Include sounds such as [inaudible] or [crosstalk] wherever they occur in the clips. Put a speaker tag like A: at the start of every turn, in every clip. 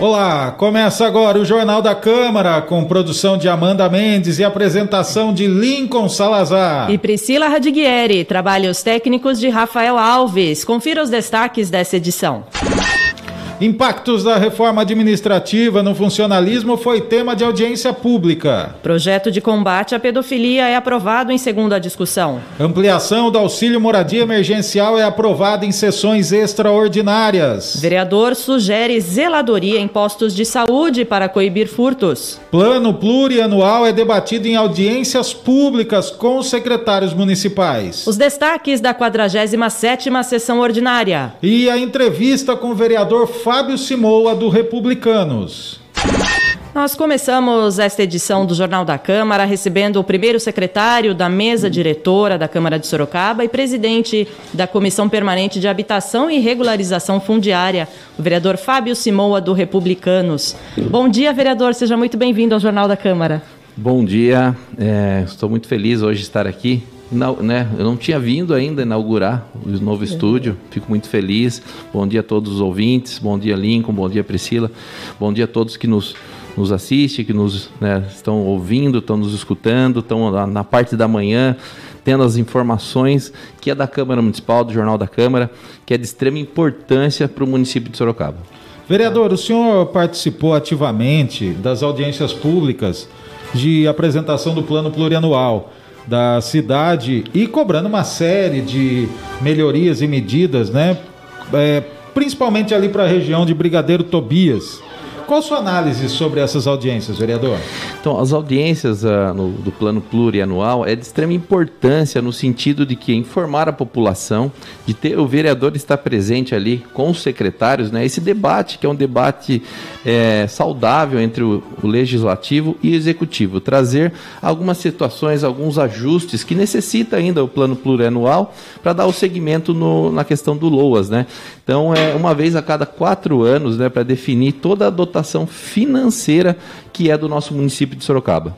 A: Olá, começa agora o Jornal da Câmara, com produção de Amanda Mendes e apresentação de Lincoln Salazar.
B: E Priscila Radiguieri, trabalhos técnicos de Rafael Alves. Confira os destaques dessa edição.
A: Impactos da reforma administrativa no funcionalismo foi tema de audiência pública.
B: Projeto de combate à pedofilia é aprovado em segunda discussão.
A: Ampliação do auxílio moradia emergencial é aprovada em sessões extraordinárias.
B: Vereador sugere zeladoria em postos de saúde para coibir furtos.
A: Plano plurianual é debatido em audiências públicas com os secretários municipais.
B: Os destaques da 47ª sessão ordinária.
A: E a entrevista com o vereador Fábio Simoa, do Republicanos.
B: Nós começamos esta edição do Jornal da Câmara recebendo o primeiro secretário da mesa diretora da Câmara de Sorocaba e presidente da Comissão Permanente de Habitação e Regularização Fundiária, o vereador Fábio Simoa, do Republicanos. Bom dia, vereador, seja muito bem-vindo ao Jornal da Câmara.
C: Bom dia, é, estou muito feliz hoje de estar aqui não, né, eu não tinha vindo ainda inaugurar o novo estúdio, fico muito feliz. Bom dia a todos os ouvintes, bom dia Lincoln, bom dia Priscila, bom dia a todos que nos, nos assistem, que nos né, estão ouvindo, estão nos escutando, estão na, na parte da manhã tendo as informações que é da Câmara Municipal, do Jornal da Câmara, que é de extrema importância para o município de Sorocaba.
A: Vereador, o senhor participou ativamente das audiências públicas de apresentação do plano plurianual da cidade e cobrando uma série de melhorias e medidas, né? É, principalmente ali para a região de Brigadeiro Tobias. Qual a sua análise sobre essas audiências, vereador?
C: Então, as audiências uh, no, do plano plurianual é de extrema importância no sentido de que informar a população, de ter o vereador estar presente ali com os secretários, né? Esse debate, que é um debate é, saudável entre o, o legislativo e o executivo, trazer algumas situações, alguns ajustes que necessita ainda o plano plurianual para dar o segmento no, na questão do LOAS, né? Então, é uma vez a cada quatro anos, né, para definir toda a dotação financeira que é do nosso município de Sorocaba.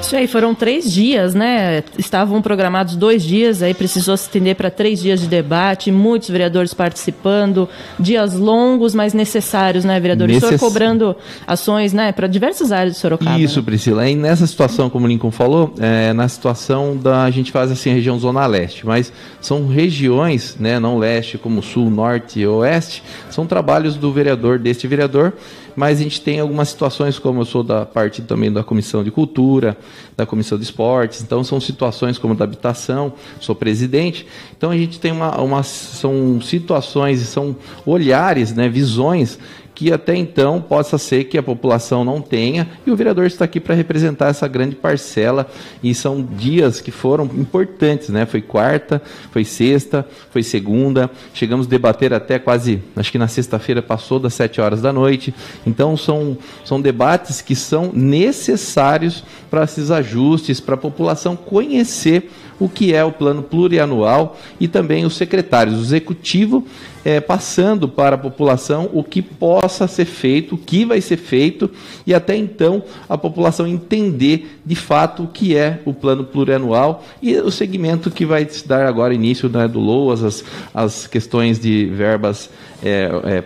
B: Isso aí, foram três dias, né? Estavam programados dois dias, aí precisou se estender para três dias de debate, muitos vereadores participando, dias longos, mas necessários, né, vereador? Necess... E cobrando ações, né, para diversas áreas de Sorocaba.
C: Isso,
B: né?
C: Priscila. E nessa situação, como o Lincoln falou, é, na situação da. A gente faz assim a região Zona Leste, mas são regiões, né, não leste, como sul, norte e oeste, são trabalhos do vereador, deste vereador mas a gente tem algumas situações, como eu sou da parte também da Comissão de Cultura, da Comissão de Esportes, então são situações como da habitação, sou presidente, então a gente tem uma, uma são situações, são olhares, né, visões que até então possa ser que a população não tenha, e o vereador está aqui para representar essa grande parcela, e são dias que foram importantes, né? Foi quarta, foi sexta, foi segunda, chegamos a debater até quase, acho que na sexta-feira passou das sete horas da noite, então são, são debates que são necessários para esses ajustes, para a população conhecer o que é o plano plurianual e também os secretários, o executivo é, passando para a população o que possa ser feito, o que vai ser feito e até então a população entender de fato o que é o plano plurianual e o segmento que vai se dar agora início né, do LOAS, as, as questões de verbas é, é,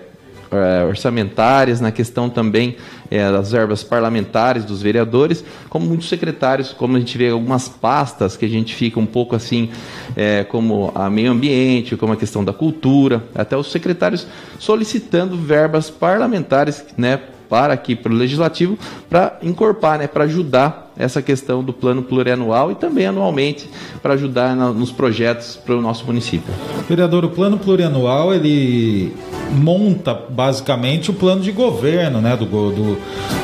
C: é, orçamentárias, na questão também é, das verbas parlamentares dos vereadores, como muitos secretários, como a gente vê algumas pastas que a gente fica um pouco assim, é, como a meio ambiente, como a questão da cultura, até os secretários solicitando verbas parlamentares, né, para aqui para o legislativo para encorpar, né, para ajudar essa questão do plano plurianual e também anualmente para ajudar na, nos projetos para o nosso município.
A: Vereador, o plano plurianual ele monta basicamente o plano de governo, né, do, do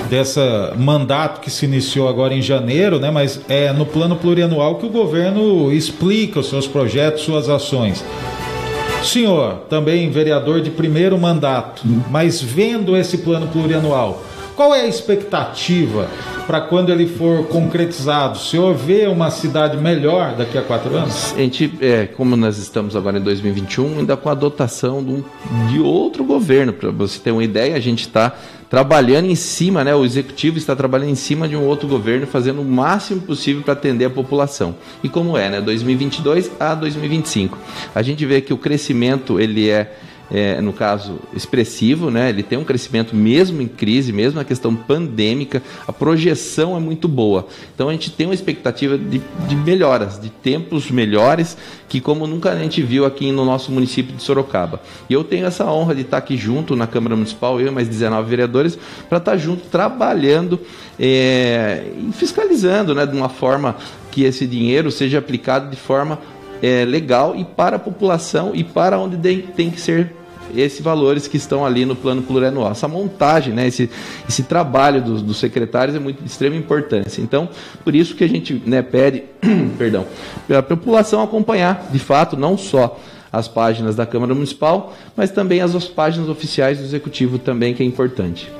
A: dessa mandato que se iniciou agora em janeiro, né, mas é no plano plurianual que o governo explica os seus projetos, suas ações. Senhor, também vereador de primeiro mandato, mas vendo esse plano plurianual, qual é a expectativa para quando ele for concretizado? O senhor vê uma cidade melhor daqui a quatro anos?
C: A gente, é, como nós estamos agora em 2021, ainda com a dotação de, um, de outro governo. Para você ter uma ideia, a gente está trabalhando em cima, né? O executivo está trabalhando em cima de um outro governo, fazendo o máximo possível para atender a população. E como é, né? 2022 a 2025. A gente vê que o crescimento ele é é, no caso, expressivo, né? Ele tem um crescimento mesmo em crise, mesmo na questão pandêmica, a projeção é muito boa. Então a gente tem uma expectativa de, de melhoras, de tempos melhores, que como nunca a gente viu aqui no nosso município de Sorocaba. E eu tenho essa honra de estar aqui junto na Câmara Municipal, eu e mais 19 vereadores, para estar junto trabalhando é, e fiscalizando né, de uma forma que esse dinheiro seja aplicado de forma é, legal e para a população e para onde tem, que ser esses valores que estão ali no plano plurianual. Essa montagem, né, esse, esse trabalho dos, dos secretários é muito de extrema importância. Então, por isso que a gente né, pede, [clears throat] perdão, para a população acompanhar, de fato, não só as páginas da Câmara Municipal, mas também as páginas oficiais do Executivo também, que é importante.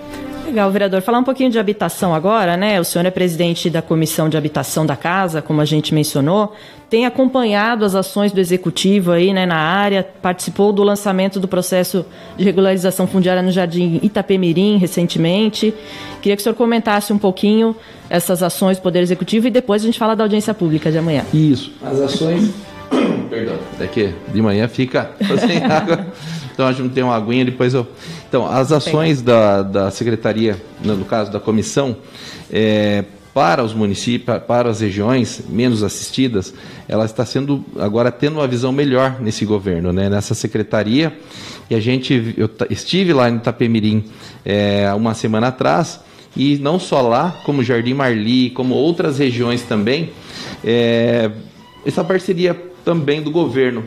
B: Legal, vereador. Falar um pouquinho de habitação agora, né? O senhor é presidente da Comissão de Habitação da Casa, como a gente mencionou. Tem acompanhado as ações do Executivo aí, né, na área, participou do lançamento do processo de regularização fundiária no Jardim Itapemirim recentemente. Queria que o senhor comentasse um pouquinho essas ações do Poder Executivo e depois a gente fala da audiência pública de amanhã.
C: Isso. As ações. [coughs] Perdão. Daqui de manhã fica sem [laughs] água. Então a gente tem uma aguinha, depois eu. Então, as ações da, da secretaria, no caso da comissão, é, para os municípios, para as regiões menos assistidas, ela está sendo agora tendo uma visão melhor nesse governo, né? nessa secretaria. E a gente, eu estive lá em Itapemirim é, uma semana atrás, e não só lá, como Jardim Marli, como outras regiões também, é, essa parceria também do governo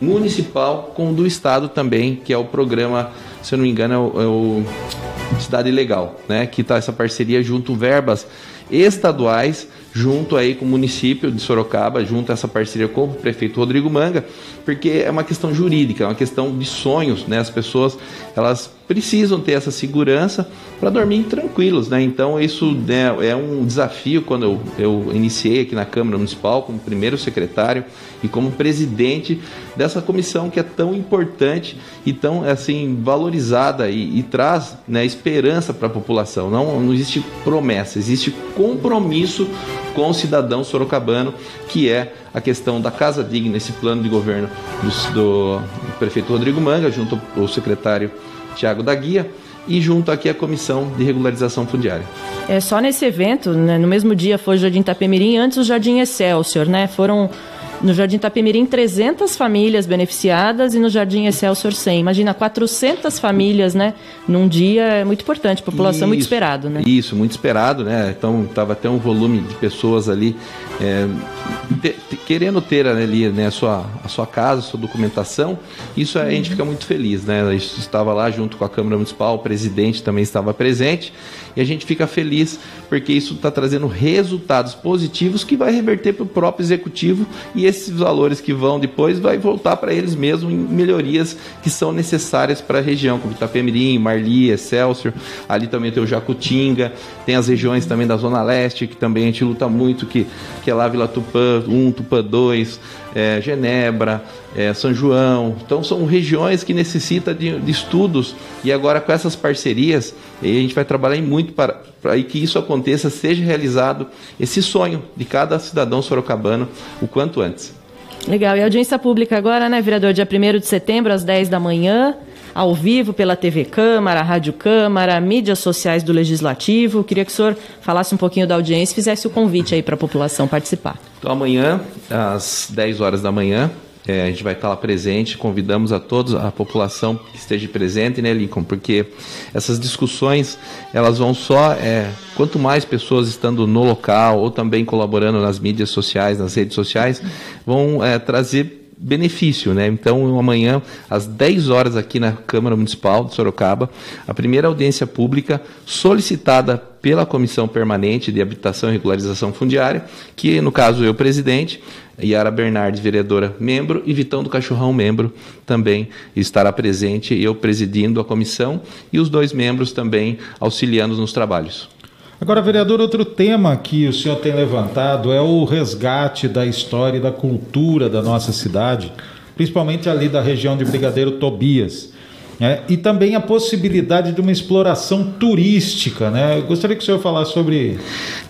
C: municipal com o do estado também, que é o programa, se eu não me engano, é o, é o Cidade Legal, né? Que está essa parceria junto verbas estaduais junto aí com o município de Sorocaba, junto a essa parceria com o prefeito Rodrigo Manga, porque é uma questão jurídica, é uma questão de sonhos, né? As pessoas, elas precisam ter essa segurança para dormir tranquilos, né? Então isso né, é um desafio quando eu, eu iniciei aqui na Câmara Municipal como primeiro secretário e como presidente dessa comissão que é tão importante e tão assim valorizada e, e traz né, esperança para a população. Não, não existe promessa, existe compromisso com o cidadão sorocabano, que é a questão da casa digna, esse plano de governo do, do prefeito Rodrigo Manga, junto ao secretário Tiago da Guia e junto aqui a Comissão de Regularização Fundiária.
B: É só nesse evento, né, no mesmo dia foi o Jardim Itapemirim, antes o Jardim Excelsior, né? Foram no Jardim Itapemirim, 300 famílias beneficiadas e no Jardim Excelsior 100. Imagina, 400 famílias, né? Num dia é muito importante, população isso, muito esperado, né?
C: Isso, muito esperado, né? Então, estava até um volume de pessoas ali é, te, te, querendo ter ali né, a, sua, a sua casa, a sua documentação. Isso a gente fica muito feliz, né? Estava lá junto com a Câmara Municipal, o presidente também estava presente e a gente fica feliz porque isso está trazendo resultados positivos que vai reverter para o próprio executivo e esses valores que vão depois vai voltar para eles mesmos em melhorias que são necessárias para a região, como Itapemirim, Marli, Excelsior, ali também tem o Jacutinga, tem as regiões também da Zona Leste, que também a gente luta muito, que, que é lá Vila Tupã 1, Tupã 2, é, Genebra, é, São João. Então são regiões que necessitam de, de, estudos e agora com essas parcerias a gente vai trabalhar muito para, para que isso aconteça, seja realizado esse sonho de cada cidadão sorocabano o quanto antes.
B: Legal. E audiência pública agora, né, vereador? Dia 1 de setembro, às 10 da manhã ao vivo pela TV Câmara, Rádio Câmara, mídias sociais do Legislativo. Queria que o senhor falasse um pouquinho da audiência e fizesse o convite aí para a população participar.
C: Então, amanhã, às 10 horas da manhã, é, a gente vai estar lá presente, convidamos a todos, a população que esteja presente, né, Lincoln? Porque essas discussões, elas vão só, é, quanto mais pessoas estando no local ou também colaborando nas mídias sociais, nas redes sociais, vão é, trazer benefício, né? Então, amanhã, às 10 horas, aqui na Câmara Municipal de Sorocaba, a primeira audiência pública solicitada pela Comissão Permanente de Habitação e Regularização Fundiária, que, no caso, eu, presidente, Yara Bernardes, vereadora, membro, e Vitão do Cachorrão, membro, também estará presente, eu presidindo a comissão, e os dois membros também auxiliando nos trabalhos.
A: Agora, vereador, outro tema que o senhor tem levantado é o resgate da história e da cultura da nossa cidade, principalmente ali da região de Brigadeiro Tobias. É, e também a possibilidade de uma exploração turística, né? Eu gostaria que o senhor falasse sobre.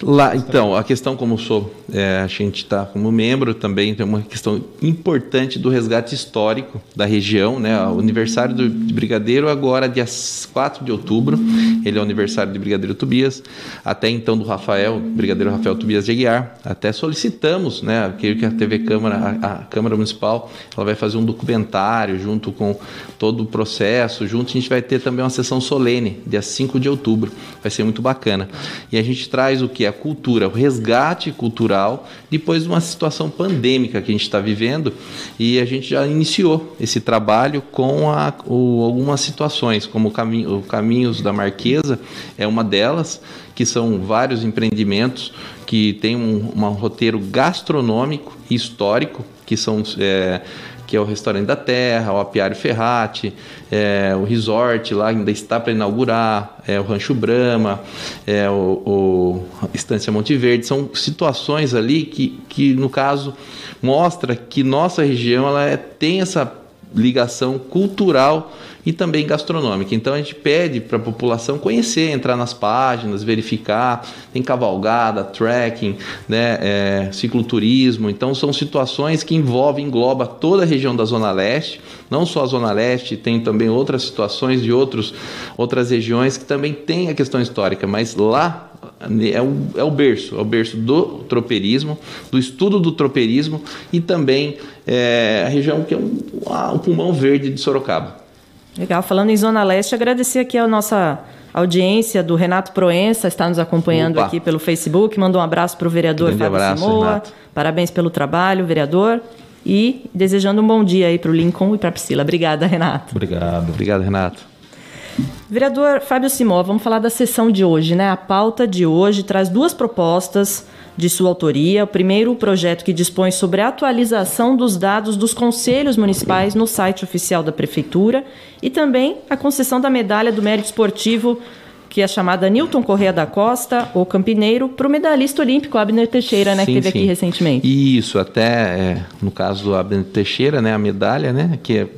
C: Lá, então, a questão como sou, é, a gente está como membro também tem uma questão importante do resgate histórico da região, né? O aniversário do Brigadeiro agora dia 4 de outubro, ele é o aniversário de Brigadeiro Tobias, até então do Rafael, Brigadeiro Rafael Tobias de Aguiar. Até solicitamos, né? Que a TV Câmara, a, a Câmara Municipal, ela vai fazer um documentário junto com todo o processo, junto a gente vai ter também uma sessão solene, dia 5 de outubro. Vai ser muito bacana. E a gente traz o que? A cultura, o resgate cultural, depois de uma situação pandêmica que a gente está vivendo, e a gente já iniciou esse trabalho com a, o, algumas situações, como o, caminho, o Caminhos da Marquesa é uma delas, que são vários empreendimentos que tem um, um roteiro gastronômico e histórico, que são é, que é o Restaurante da Terra, o Apiário Ferrati, é, o resort lá ainda está para inaugurar, é, o Rancho Brama, é, o, o Estância Monte Verde. São situações ali que, que, no caso, mostra que nossa região ela é, tem essa ligação cultural e também gastronômica. Então a gente pede para a população conhecer, entrar nas páginas, verificar. Tem cavalgada, trekking, né, é, cicloturismo. Então são situações que envolvem, engloba toda a região da Zona Leste, não só a Zona Leste, tem também outras situações de outros, outras regiões que também tem a questão histórica, mas lá é o, é o berço, é o berço do tropeirismo, do estudo do tropeirismo e também é, a região que é um, o pulmão verde de Sorocaba.
B: Legal. Falando em Zona Leste, agradecer aqui a nossa audiência do Renato Proença, está nos acompanhando Opa. aqui pelo Facebook. Manda um abraço para o vereador Grande Fábio abraço, Simoa. Renato. Parabéns pelo trabalho, vereador. E desejando um bom dia aí para o Lincoln e para a Priscila. Obrigada, Renato.
C: Obrigado. Obrigado, Renato.
B: Vereador Fábio Simó, vamos falar da sessão de hoje, né? A pauta de hoje traz duas propostas de sua autoria. O primeiro, o projeto que dispõe sobre a atualização dos dados dos conselhos municipais no site oficial da Prefeitura e também a concessão da medalha do mérito esportivo, que é chamada Newton Correia da Costa, ou Campineiro, para o medalhista olímpico Abner Teixeira, né, sim, que esteve aqui recentemente.
C: Isso, até é, no caso do Abner Teixeira, né, a medalha, né, que é,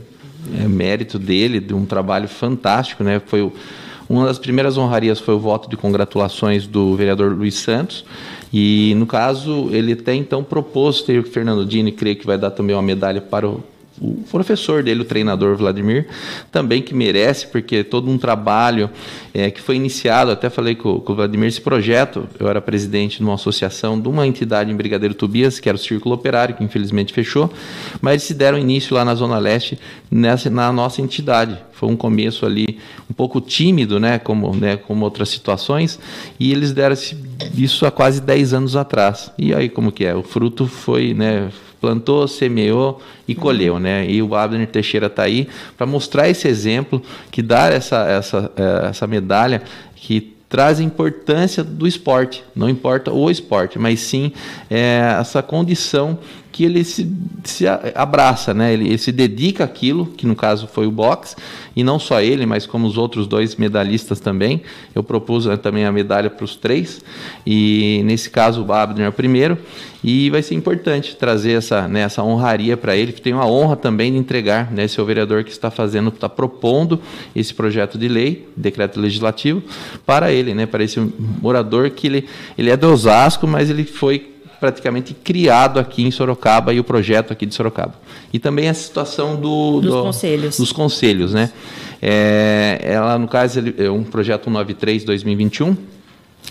C: é mérito dele, de um trabalho fantástico, né, foi o, uma das primeiras honrarias foi o voto de congratulações do vereador Luiz Santos, e no caso, ele até então propôs ter o Fernando Dini, creio que vai dar também uma medalha para o o professor dele, o treinador Vladimir, também que merece, porque todo um trabalho é, que foi iniciado, até falei com, com, o Vladimir, esse projeto, eu era presidente de uma associação de uma entidade em Brigadeiro Tobias, que era o Círculo Operário, que infelizmente fechou, mas eles se deram início lá na Zona Leste, nessa, na nossa entidade. Foi um começo ali um pouco tímido, né, como, né, como outras situações, e eles deram isso há quase 10 anos atrás. E aí como que é? O fruto foi, né, plantou, semeou e colheu, né? E o Abner Teixeira está aí para mostrar esse exemplo, que dar essa, essa, eh, essa medalha que traz a importância do esporte, não importa o esporte, mas sim é, essa condição que ele se, se abraça, né? Ele, ele, se dedica àquilo, que no caso foi o boxe, e não só ele, mas como os outros dois medalhistas também. Eu propus né, também a medalha para os três, e nesse caso o Abner é o primeiro, e vai ser importante trazer essa, né, essa honraria para ele, que tem uma honra também de entregar, né, esse é o vereador que está fazendo, está propondo esse projeto de lei, decreto legislativo, para ele, né, para esse morador que ele, ele é do Osasco, mas ele foi praticamente criado aqui em Sorocaba e o projeto aqui de Sorocaba. E também a situação do,
B: dos do, conselhos.
C: Dos conselhos, né? É, ela, no caso, é um projeto 93-2021,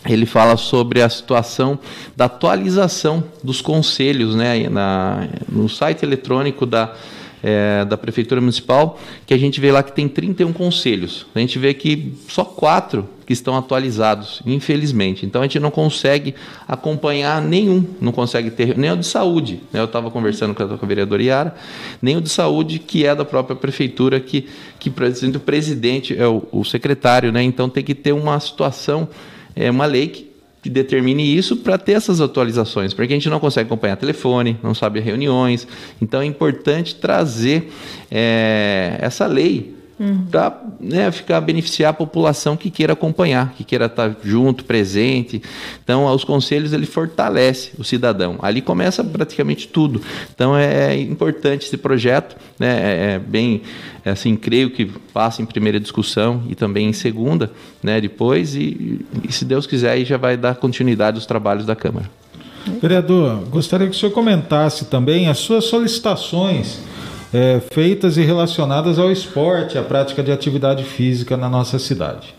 C: ele fala sobre a situação da atualização dos conselhos né, na, no site eletrônico da, é, da Prefeitura Municipal, que a gente vê lá que tem 31 conselhos. A gente vê que só quatro que estão atualizados, infelizmente. Então a gente não consegue acompanhar nenhum, não consegue ter nem o de saúde. Né? Eu estava conversando com a, vereadora Iara, nem o de saúde, que é da própria prefeitura, que, que o presidente é o, o secretário, né? Então tem que ter uma situação, é uma lei que que determine isso para ter essas atualizações, porque a gente não consegue acompanhar telefone, não sabe reuniões. Então é importante trazer é, essa lei uhum. para né, ficar beneficiar a população que queira acompanhar, que queira estar tá junto, presente. Então, os conselhos ele fortalece o cidadão. Ali começa praticamente tudo. Então, é importante esse projeto, né, é, é bem é assim, creio que passa em primeira discussão e também em segunda, né, depois e, e se Deus quiser aí já vai dar continuidade aos trabalhos da Câmara.
A: Vereador, gostaria que o senhor comentasse também as suas solicitações é, feitas e relacionadas ao esporte, à prática de atividade física na nossa cidade.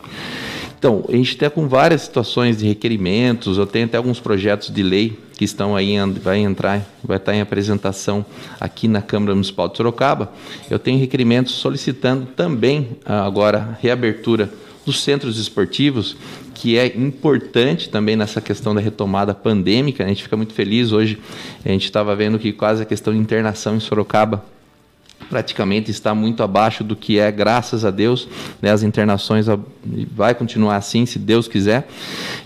C: Então, a gente está com várias situações de requerimentos, eu tenho até alguns projetos de lei que estão aí, vai entrar, vai estar em apresentação aqui na Câmara Municipal de Sorocaba. Eu tenho requerimentos solicitando também ah, agora reabertura dos centros esportivos, que é importante também nessa questão da retomada pandêmica. A gente fica muito feliz hoje. A gente estava vendo que quase a questão de internação em Sorocaba praticamente está muito abaixo do que é, graças a Deus. Né, as internações vai continuar assim, se Deus quiser.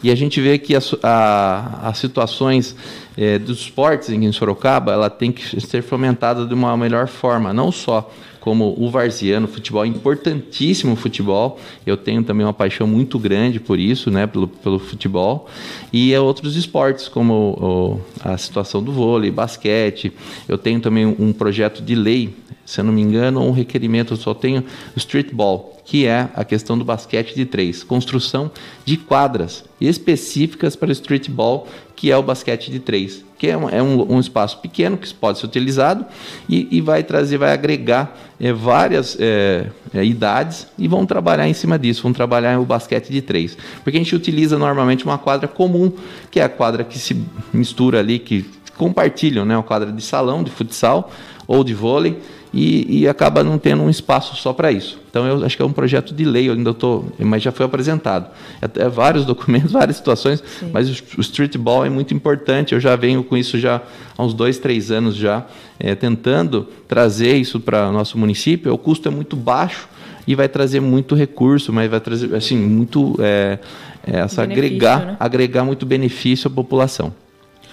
C: E a gente vê que as, a, as situações é, dos esportes em Sorocaba, ela tem que ser fomentada de uma melhor forma, não só como o varziano, futebol importantíssimo futebol. Eu tenho também uma paixão muito grande por isso, né, pelo, pelo futebol. E é outros esportes, como o, a situação do vôlei, basquete. Eu tenho também um projeto de lei, se eu não me engano, um requerimento, eu só tenho streetball, que é a questão do basquete de três, construção de quadras específicas para streetball, que é o basquete de três que é um, é um, um espaço pequeno que pode ser utilizado e, e vai trazer, vai agregar é, várias é, é, idades e vão trabalhar em cima disso, vão trabalhar o basquete de três. Porque a gente utiliza normalmente uma quadra comum, que é a quadra que se mistura ali, que compartilham, né? Uma quadra de salão, de futsal ou de vôlei e, e acaba não tendo um espaço só para isso. Então eu acho que é um projeto de lei, eu ainda estou, mas já foi apresentado. É, é vários [laughs] documentos, várias situações, Sim. mas o, o streetball é muito importante. Eu já venho com isso já há uns dois, três anos já, é, tentando trazer isso para o nosso município. O custo é muito baixo e vai trazer muito recurso, mas vai trazer assim muito é, é essa agregar, né? agregar muito benefício à população.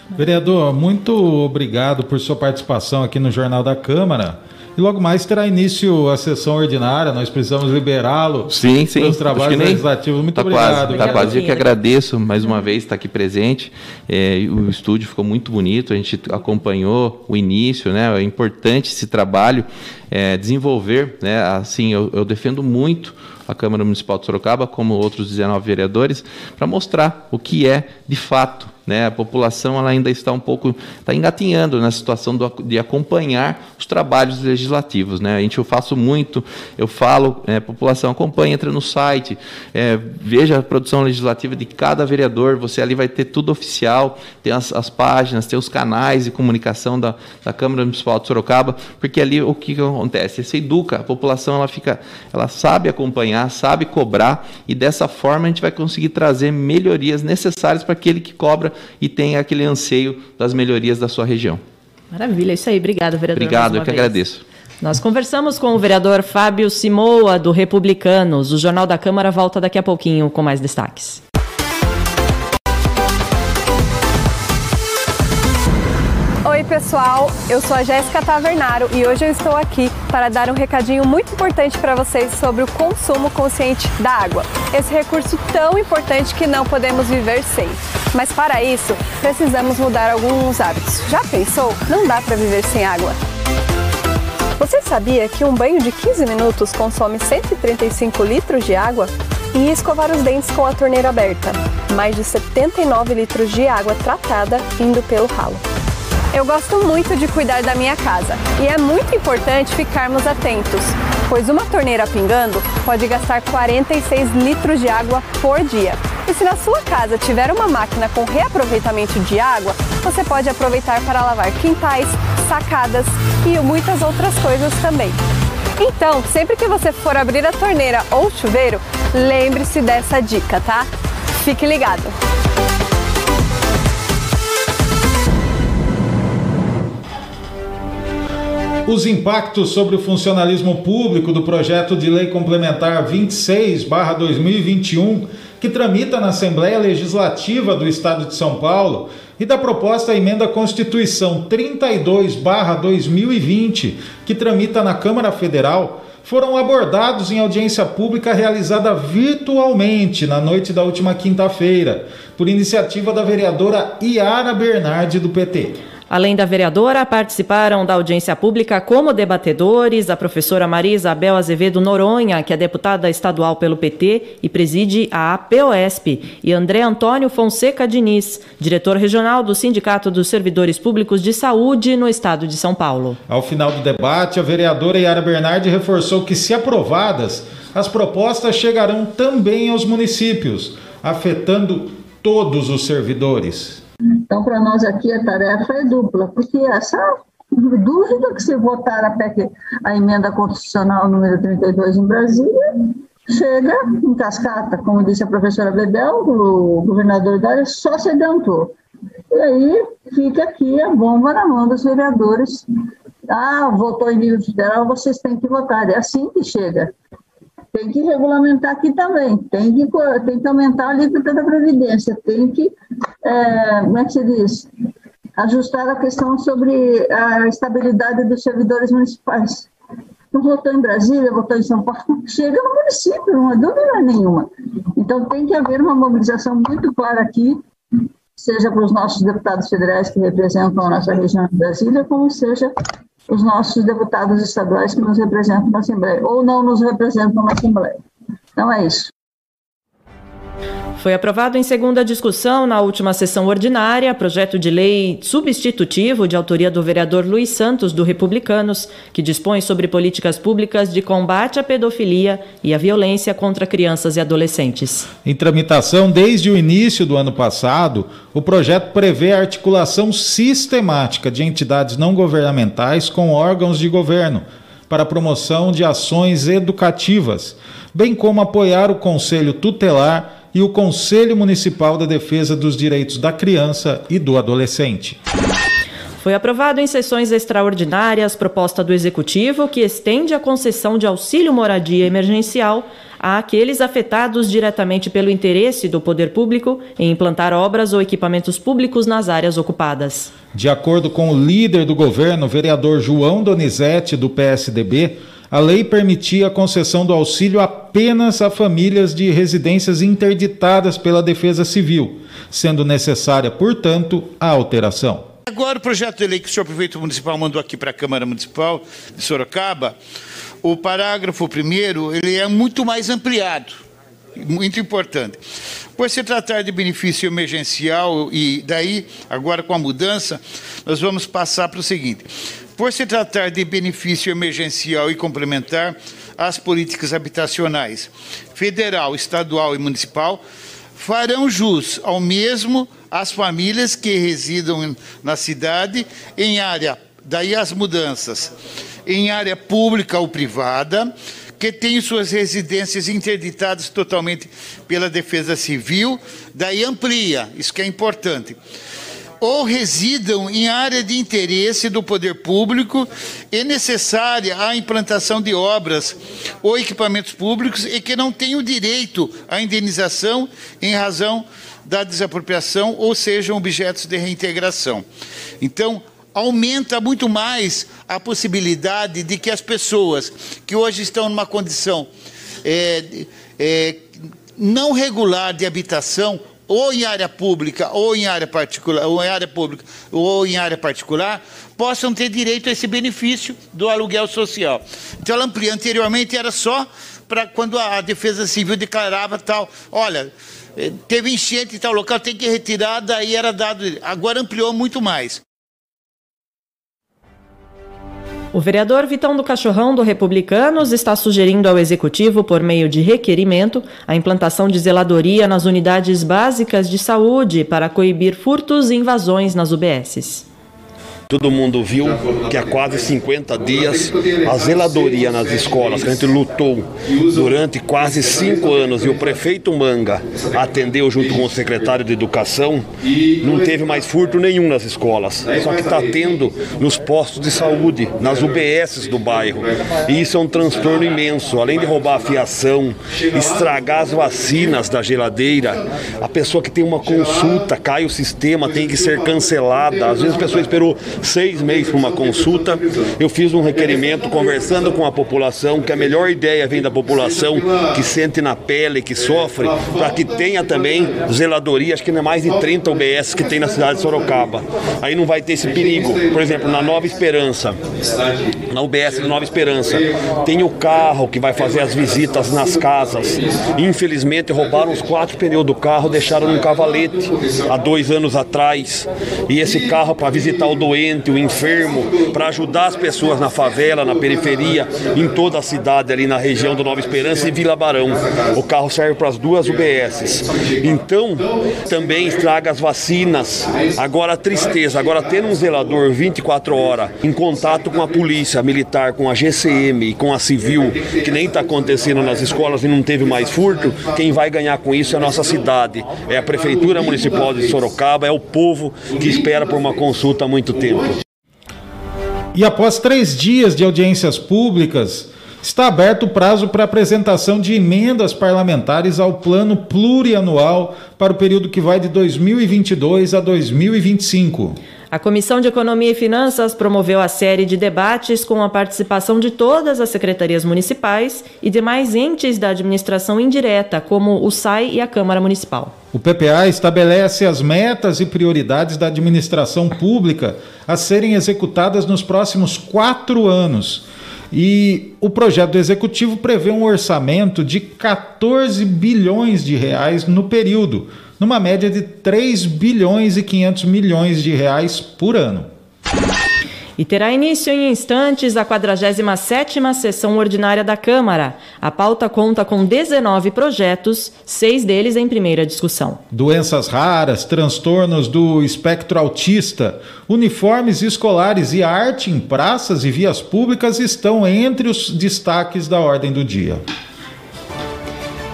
A: Vereador, muito obrigado por sua participação aqui no Jornal da Câmara. E logo mais terá início a sessão ordinária, nós precisamos liberá-lo
C: sim, sim.
A: para os trabalhos legislativos. Muito
C: tá
A: obrigado.
C: Quase, tá quase. Eu que agradeço mais uma vez estar aqui presente. É, o estúdio ficou muito bonito, a gente acompanhou o início, né? É importante esse trabalho, é, desenvolver, né? Assim, eu, eu defendo muito a Câmara Municipal de Sorocaba, como outros 19 vereadores, para mostrar o que é de fato né? A população ela ainda está um pouco está engatinhando na situação do, de acompanhar os trabalhos legislativos. Né? A gente eu faço muito, eu falo, é, população acompanha, entra no site, é, veja a produção legislativa de cada vereador, você ali vai ter tudo oficial, tem as, as páginas, tem os canais de comunicação da, da Câmara Municipal de Sorocaba, porque ali o que, que acontece? Você educa, a população ela fica, ela sabe acompanhar, sabe cobrar, e dessa forma a gente vai conseguir trazer melhorias necessárias para aquele que cobra e tem aquele anseio das melhorias da sua região.
B: Maravilha, isso aí. Obrigado, vereador.
C: Obrigado, eu que vez. agradeço.
B: Nós conversamos com o vereador Fábio Simoa, do Republicanos. O Jornal da Câmara volta daqui a pouquinho com mais destaques.
D: Pessoal. Eu sou a Jéssica Tavernaro e hoje eu estou aqui para dar um recadinho muito importante para vocês sobre o consumo consciente da água. Esse recurso tão importante que não podemos viver sem. Mas para isso, precisamos mudar alguns hábitos. Já pensou? Não dá para viver sem água. Você sabia que um banho de 15 minutos consome 135 litros de água? E escovar os dentes com a torneira aberta, mais de 79 litros de água tratada indo pelo ralo. Eu gosto muito de cuidar da minha casa e é muito importante ficarmos atentos, pois uma torneira pingando pode gastar 46 litros de água por dia. E se na sua casa tiver uma máquina com reaproveitamento de água, você pode aproveitar para lavar quintais, sacadas e muitas outras coisas também. Então, sempre que você for abrir a torneira ou chuveiro, lembre-se dessa dica, tá? Fique ligado!
A: Os impactos sobre o funcionalismo público do projeto de lei complementar 26/2021, que tramita na Assembleia Legislativa do Estado de São Paulo, e da proposta emenda à Constituição 32/2020, que tramita na Câmara Federal, foram abordados em audiência pública realizada virtualmente na noite da última quinta-feira, por iniciativa da vereadora Iara Bernardi do PT.
B: Além da vereadora, participaram da audiência pública como debatedores a professora Maria Isabel Azevedo Noronha, que é deputada estadual pelo PT e preside a APOSP, e André Antônio Fonseca Diniz, diretor regional do Sindicato dos Servidores Públicos de Saúde no estado de São Paulo.
A: Ao final do debate, a vereadora Yara Bernardi reforçou que, se aprovadas, as propostas chegarão também aos municípios, afetando todos os servidores.
E: Então, para nós aqui a tarefa é dupla, porque essa dúvida que se votar a PEC, a emenda constitucional número 32 em Brasília, chega em cascata, como disse a professora Bebel, o governador Dória só se adiantou. E aí fica aqui a bomba na mão dos vereadores. Ah, votou em nível federal, vocês têm que votar. É assim que chega tem que regulamentar aqui também, tem que, tem que aumentar a alíquota da Previdência, tem que, é, como é que se diz, ajustar a questão sobre a estabilidade dos servidores municipais. Não votou em Brasília, votou em São Paulo, [laughs] chega no município, não há dúvida nenhuma. Então tem que haver uma mobilização muito clara aqui, seja para os nossos deputados federais que representam a nossa região de Brasília, como seja os nossos deputados estaduais que nos representam na Assembleia, ou não nos representam na Assembleia. Então é isso.
B: Foi aprovado em segunda discussão na última sessão ordinária projeto de lei substitutivo de autoria do vereador Luiz Santos, do Republicanos, que dispõe sobre políticas públicas de combate à pedofilia e à violência contra crianças e adolescentes.
A: Em tramitação desde o início do ano passado, o projeto prevê a articulação sistemática de entidades não governamentais com órgãos de governo para a promoção de ações educativas, bem como apoiar o Conselho Tutelar e o Conselho Municipal da Defesa dos Direitos da Criança e do Adolescente.
B: Foi aprovado em sessões extraordinárias proposta do Executivo que estende a concessão de auxílio moradia emergencial àqueles afetados diretamente pelo interesse do poder público em implantar obras ou equipamentos públicos nas áreas ocupadas.
A: De acordo com o líder do governo, vereador João Donizete, do PSDB, a lei permitia a concessão do auxílio apenas a famílias de residências interditadas pela Defesa Civil, sendo necessária, portanto, a alteração.
F: Agora, o projeto de lei que o senhor prefeito municipal mandou aqui para a Câmara Municipal de Sorocaba, o parágrafo primeiro ele é muito mais ampliado, muito importante. Por se tratar de benefício emergencial, e daí, agora com a mudança, nós vamos passar para o seguinte: por se tratar de benefício emergencial e complementar às políticas habitacionais federal, estadual e municipal, farão jus ao mesmo as famílias que residam na cidade em área, daí as mudanças, em área pública ou privada, que têm suas residências interditadas totalmente pela Defesa Civil, daí amplia, isso que é importante ou residam em área de interesse do poder público e necessária à implantação de obras ou equipamentos públicos e que não tenham direito à indenização em razão da desapropriação ou sejam objetos de reintegração. Então, aumenta muito mais a possibilidade de que as pessoas que hoje estão numa condição é, é, não regular de habitação ou em área pública ou em área particular, ou em área pública ou em área particular, possam ter direito a esse benefício do aluguel social. Então ela amplia. Anteriormente era só para quando a Defesa Civil declarava tal, olha, eh, teve enchente em tal local, tem que retirar, daí era dado. Agora ampliou muito mais.
B: O vereador Vitão do Cachorrão do Republicanos está sugerindo ao Executivo, por meio de requerimento, a implantação de zeladoria nas unidades básicas de saúde para coibir furtos e invasões nas UBSs.
G: Todo mundo viu que há quase 50 dias a zeladoria nas escolas, que a gente lutou durante quase cinco anos e o prefeito Manga atendeu junto com o secretário de Educação, não teve mais furto nenhum nas escolas. Só que está tendo nos postos de saúde, nas UBSs do bairro. E isso é um transtorno imenso. Além de roubar a fiação, estragar as vacinas da geladeira, a pessoa que tem uma consulta, cai o sistema, tem que ser cancelada. Às vezes a pessoa esperou seis meses para uma consulta. Eu fiz um requerimento conversando com a população, que a melhor ideia vem da população que sente na pele, que sofre, para que tenha também zeladoria, acho que não é mais de 30 UBS que tem na cidade de Sorocaba. Aí não vai ter esse perigo. Por exemplo, na Nova Esperança, na UBS de Nova Esperança, tem o carro que vai fazer as visitas nas casas. Infelizmente, roubaram os quatro pneus do carro, deixaram no cavalete há dois anos atrás. E esse carro para visitar o doente, o enfermo, para ajudar as pessoas na favela, na periferia, em toda a cidade, ali na região do Nova Esperança e Vila Barão. O carro serve para as duas UBSs. Então, também estraga as vacinas. Agora, a tristeza, agora tendo um zelador 24 horas em contato com a polícia militar, com a GCM e com a civil, que nem está acontecendo nas escolas e não teve mais furto, quem vai ganhar com isso é a nossa cidade, é a Prefeitura Municipal de Sorocaba, é o povo que espera por uma consulta há muito tempo.
A: E após três dias de audiências públicas, está aberto o prazo para apresentação de emendas parlamentares ao plano plurianual para o período que vai de 2022 a 2025.
B: A Comissão de Economia e Finanças promoveu a série de debates com a participação de todas as secretarias municipais e demais entes da administração indireta, como o SAI e a Câmara Municipal.
A: O PPA estabelece as metas e prioridades da administração pública a serem executadas nos próximos quatro anos. E o projeto do executivo prevê um orçamento de 14 bilhões de reais no período numa média de 3 bilhões e 500 milhões de reais por ano.
B: E terá início em instantes a 47ª sessão ordinária da Câmara. A pauta conta com 19 projetos, seis deles em primeira discussão.
A: Doenças raras, transtornos do espectro autista, uniformes escolares e arte em praças e vias públicas estão entre os destaques da ordem do dia.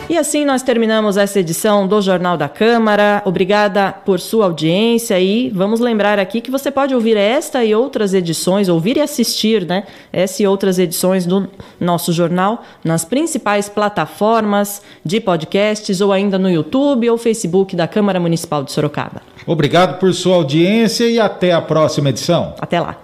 B: E assim nós terminamos essa edição do Jornal da Câmara. Obrigada por sua audiência e vamos lembrar aqui que você pode ouvir esta e outras edições, ouvir e assistir, né? Essa e outras edições do nosso jornal nas principais plataformas de podcasts ou ainda no YouTube ou Facebook da Câmara Municipal de Sorocaba.
A: Obrigado por sua audiência e até a próxima edição.
B: Até lá.